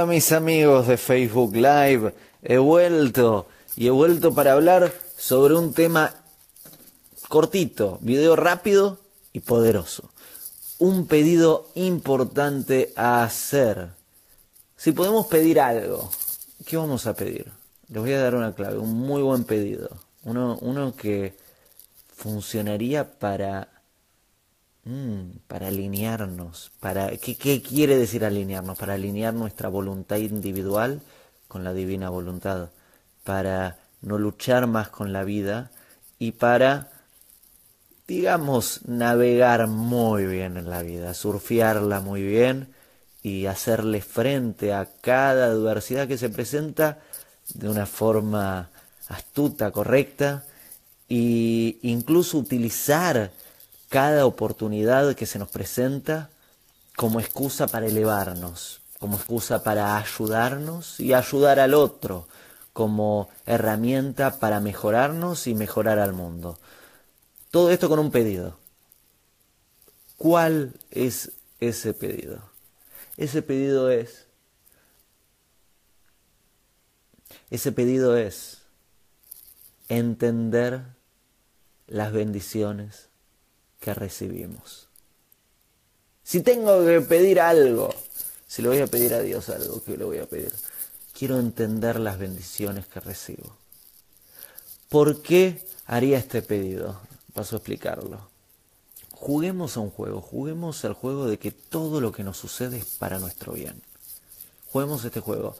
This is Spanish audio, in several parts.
Hola mis amigos de Facebook Live, he vuelto y he vuelto para hablar sobre un tema cortito, video rápido y poderoso. Un pedido importante a hacer. Si podemos pedir algo, ¿qué vamos a pedir? Les voy a dar una clave, un muy buen pedido. Uno, uno que funcionaría para Mm, para alinearnos, para ¿qué, ¿qué quiere decir alinearnos? Para alinear nuestra voluntad individual con la divina voluntad, para no luchar más con la vida y para, digamos, navegar muy bien en la vida, surfearla muy bien y hacerle frente a cada adversidad que se presenta de una forma astuta, correcta, e incluso utilizar cada oportunidad que se nos presenta como excusa para elevarnos, como excusa para ayudarnos y ayudar al otro, como herramienta para mejorarnos y mejorar al mundo. Todo esto con un pedido. ¿Cuál es ese pedido? Ese pedido es, ese pedido es entender las bendiciones que recibimos. Si tengo que pedir algo, si le voy a pedir a Dios algo, ¿qué le voy a pedir? Quiero entender las bendiciones que recibo. ¿Por qué haría este pedido? Paso a explicarlo. Juguemos a un juego, juguemos al juego de que todo lo que nos sucede es para nuestro bien. Juguemos este juego.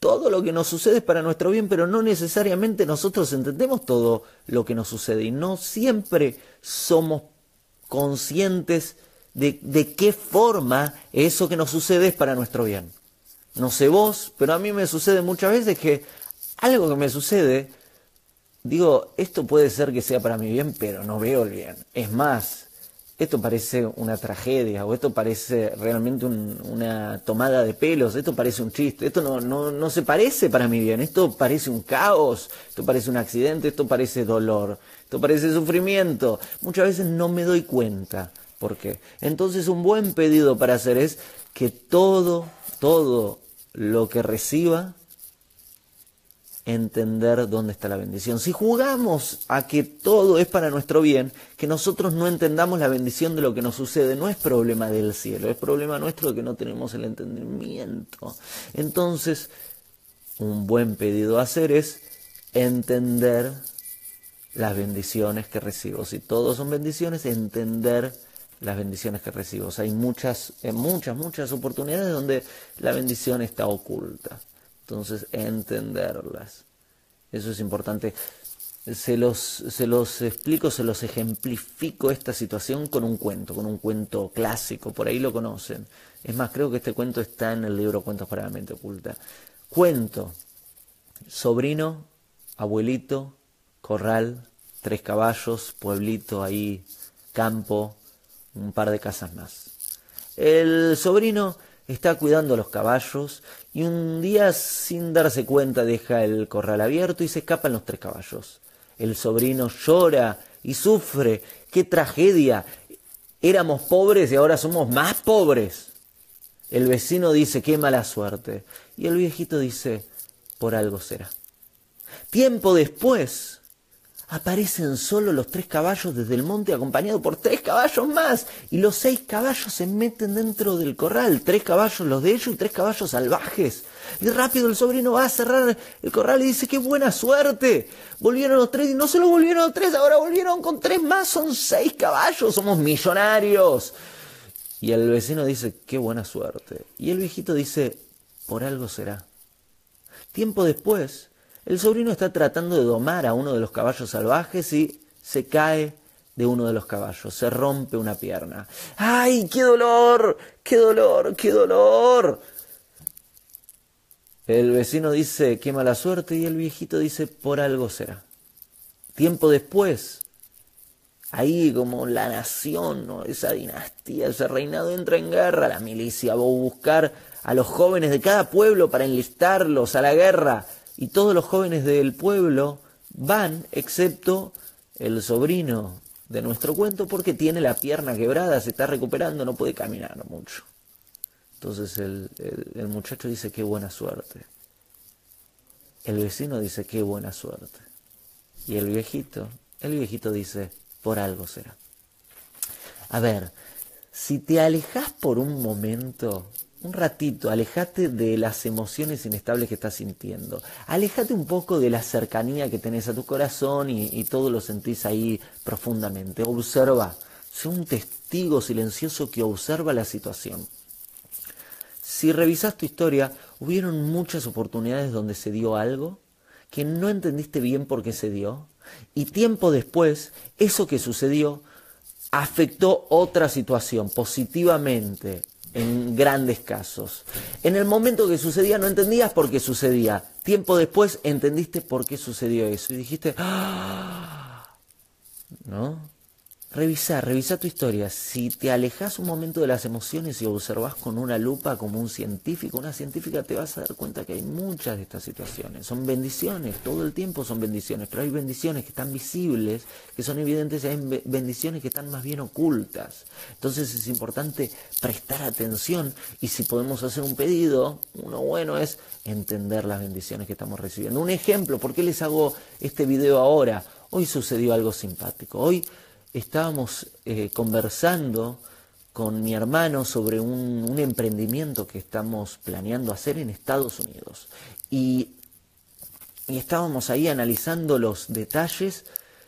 Todo lo que nos sucede es para nuestro bien, pero no necesariamente nosotros entendemos todo lo que nos sucede y no siempre somos conscientes de, de qué forma eso que nos sucede es para nuestro bien. No sé vos, pero a mí me sucede muchas veces que algo que me sucede, digo, esto puede ser que sea para mi bien, pero no veo el bien. Es más, esto parece una tragedia, o esto parece realmente una tomada de pelos, esto parece un chiste, esto no, no, no se parece para mi bien, esto parece un caos, esto parece un accidente, esto parece dolor, esto parece sufrimiento. Muchas veces no me doy cuenta. ¿Por qué? Entonces un buen pedido para hacer es que todo, todo lo que reciba entender dónde está la bendición. Si jugamos a que todo es para nuestro bien, que nosotros no entendamos la bendición de lo que nos sucede, no es problema del cielo, es problema nuestro de que no tenemos el entendimiento. Entonces, un buen pedido a hacer es entender las bendiciones que recibo. Si todos son bendiciones, entender las bendiciones que recibo. hay muchas, muchas, muchas oportunidades donde la bendición está oculta. Entonces, entenderlas. Eso es importante. Se los, se los explico, se los ejemplifico esta situación con un cuento, con un cuento clásico, por ahí lo conocen. Es más, creo que este cuento está en el libro Cuentos para la mente oculta. Cuento, sobrino, abuelito, corral, tres caballos, pueblito ahí, campo, un par de casas más. El sobrino está cuidando a los caballos y un día sin darse cuenta deja el corral abierto y se escapan los tres caballos. El sobrino llora y sufre. ¡Qué tragedia! Éramos pobres y ahora somos más pobres. El vecino dice, qué mala suerte. Y el viejito dice, por algo será. Tiempo después, aparecen solo los tres caballos desde el monte acompañados por tres caballos más y los seis caballos se meten dentro del corral, tres caballos los de ellos y tres caballos salvajes. Y rápido el sobrino va a cerrar el corral y dice, qué buena suerte. Volvieron los tres y no solo volvieron los tres, ahora volvieron con tres más, son seis caballos, somos millonarios. Y el vecino dice, qué buena suerte. Y el viejito dice, por algo será. Tiempo después, el sobrino está tratando de domar a uno de los caballos salvajes y se cae de uno de los caballos, se rompe una pierna. ¡Ay, qué dolor! ¡Qué dolor! ¡Qué dolor! El vecino dice, qué mala suerte, y el viejito dice, por algo será. Tiempo después, ahí como la nación, ¿no? esa dinastía, ese reinado entra en guerra, la milicia va a buscar a los jóvenes de cada pueblo para enlistarlos a la guerra y todos los jóvenes del pueblo van, excepto el sobrino de nuestro cuento, porque tiene la pierna quebrada, se está recuperando, no puede caminar mucho. Entonces el, el, muchacho dice, qué buena suerte. El vecino dice, qué buena suerte. Y el viejito, el viejito dice, por algo será. A ver, si te alejas por un momento, un ratito, alejate de las emociones inestables que estás sintiendo. Alejate un poco de la cercanía que tenés a tu corazón y, todo lo sentís ahí profundamente. Observa, sé un testigo silencioso que observa la situación. Si revisas tu historia, hubieron muchas oportunidades donde se dio algo que no entendiste bien por qué se dio y tiempo después eso que sucedió afectó otra situación positivamente en grandes casos. En el momento que sucedía no entendías por qué sucedía. Tiempo después entendiste por qué sucedió eso y dijiste, ¡Ah! ¿no? Revisa, revisa tu historia. Si te alejas un momento de las emociones y observas con una lupa como un científico, una científica, te vas a dar cuenta que hay muchas de estas situaciones. Son bendiciones, todo el tiempo son bendiciones, pero hay bendiciones que están visibles, que son evidentes, hay bendiciones que están más bien ocultas. Entonces es importante prestar atención y si podemos hacer un pedido, uno bueno es entender las bendiciones que estamos recibiendo. Un ejemplo, ¿por qué les hago este video ahora? Hoy sucedió algo simpático. Hoy estábamos eh, conversando con mi hermano sobre un, emprendimiento que estamos planeando hacer en Estados Unidos. Y, y estábamos ahí analizando los detalles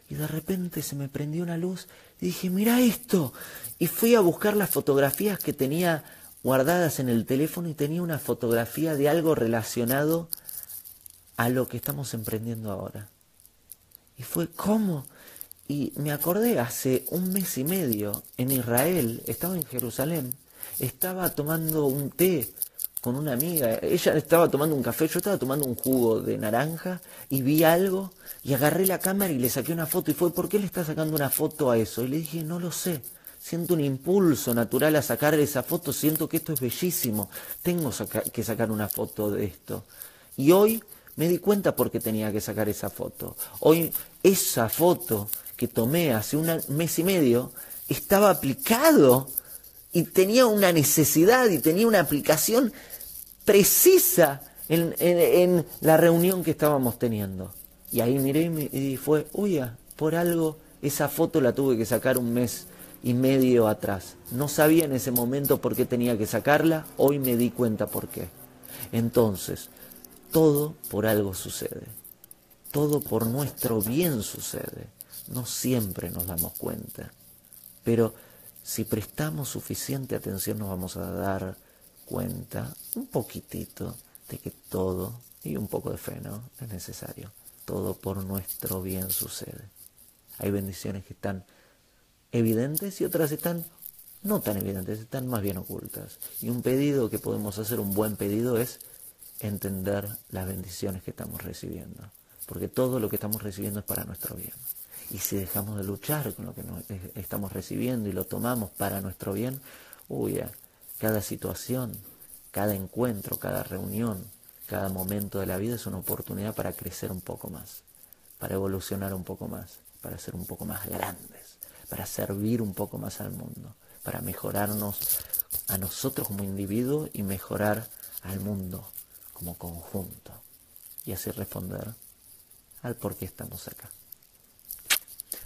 y de repente se me prendió una luz y dije, mira esto. Y fui a buscar las fotografías que tenía guardadas en el teléfono y tenía una fotografía de algo relacionado a lo que estamos emprendiendo ahora. Y fue, ¿cómo? Y me acordé hace un mes y medio en Israel, estaba en Jerusalén, estaba tomando un té con una amiga, ella estaba tomando un café, yo estaba tomando un jugo de naranja y vi algo y agarré la cámara y le saqué una foto y fue, ¿por qué le está sacando una foto a eso? Y le dije, no lo sé, siento un impulso natural a sacar esa foto, siento que esto es bellísimo, tengo que sacar una foto de esto. Y hoy me di cuenta por qué tenía que sacar esa foto. Hoy esa foto que tomé hace un mes y medio estaba aplicado y tenía una necesidad y tenía una aplicación precisa en, la reunión que estábamos teniendo. Y ahí miré y, fue, uy, por algo esa foto la tuve que sacar un mes y medio atrás. No sabía en ese momento por qué tenía que sacarla, hoy me di cuenta por qué. Entonces, todo por algo sucede. Todo por nuestro bien sucede no siempre nos damos cuenta, pero si prestamos suficiente atención nos vamos a dar cuenta un poquitito de que todo, y un poco de fe, ¿no? Es necesario, todo por nuestro bien sucede. Hay bendiciones que están evidentes y otras están no tan evidentes, están más bien ocultas. Y un pedido que podemos hacer, un buen pedido, es entender las bendiciones que estamos recibiendo. Porque todo lo que estamos recibiendo es para nuestro bien. Y si dejamos de luchar con lo que estamos recibiendo y lo tomamos para nuestro bien, uy, cada situación, cada encuentro, cada reunión, cada momento de la vida es una oportunidad para crecer un poco más, para evolucionar un poco más, para ser un poco más grandes, para servir un poco más al mundo, para mejorarnos a nosotros como individuos y mejorar al mundo como conjunto. Y así responder al por qué estamos acá.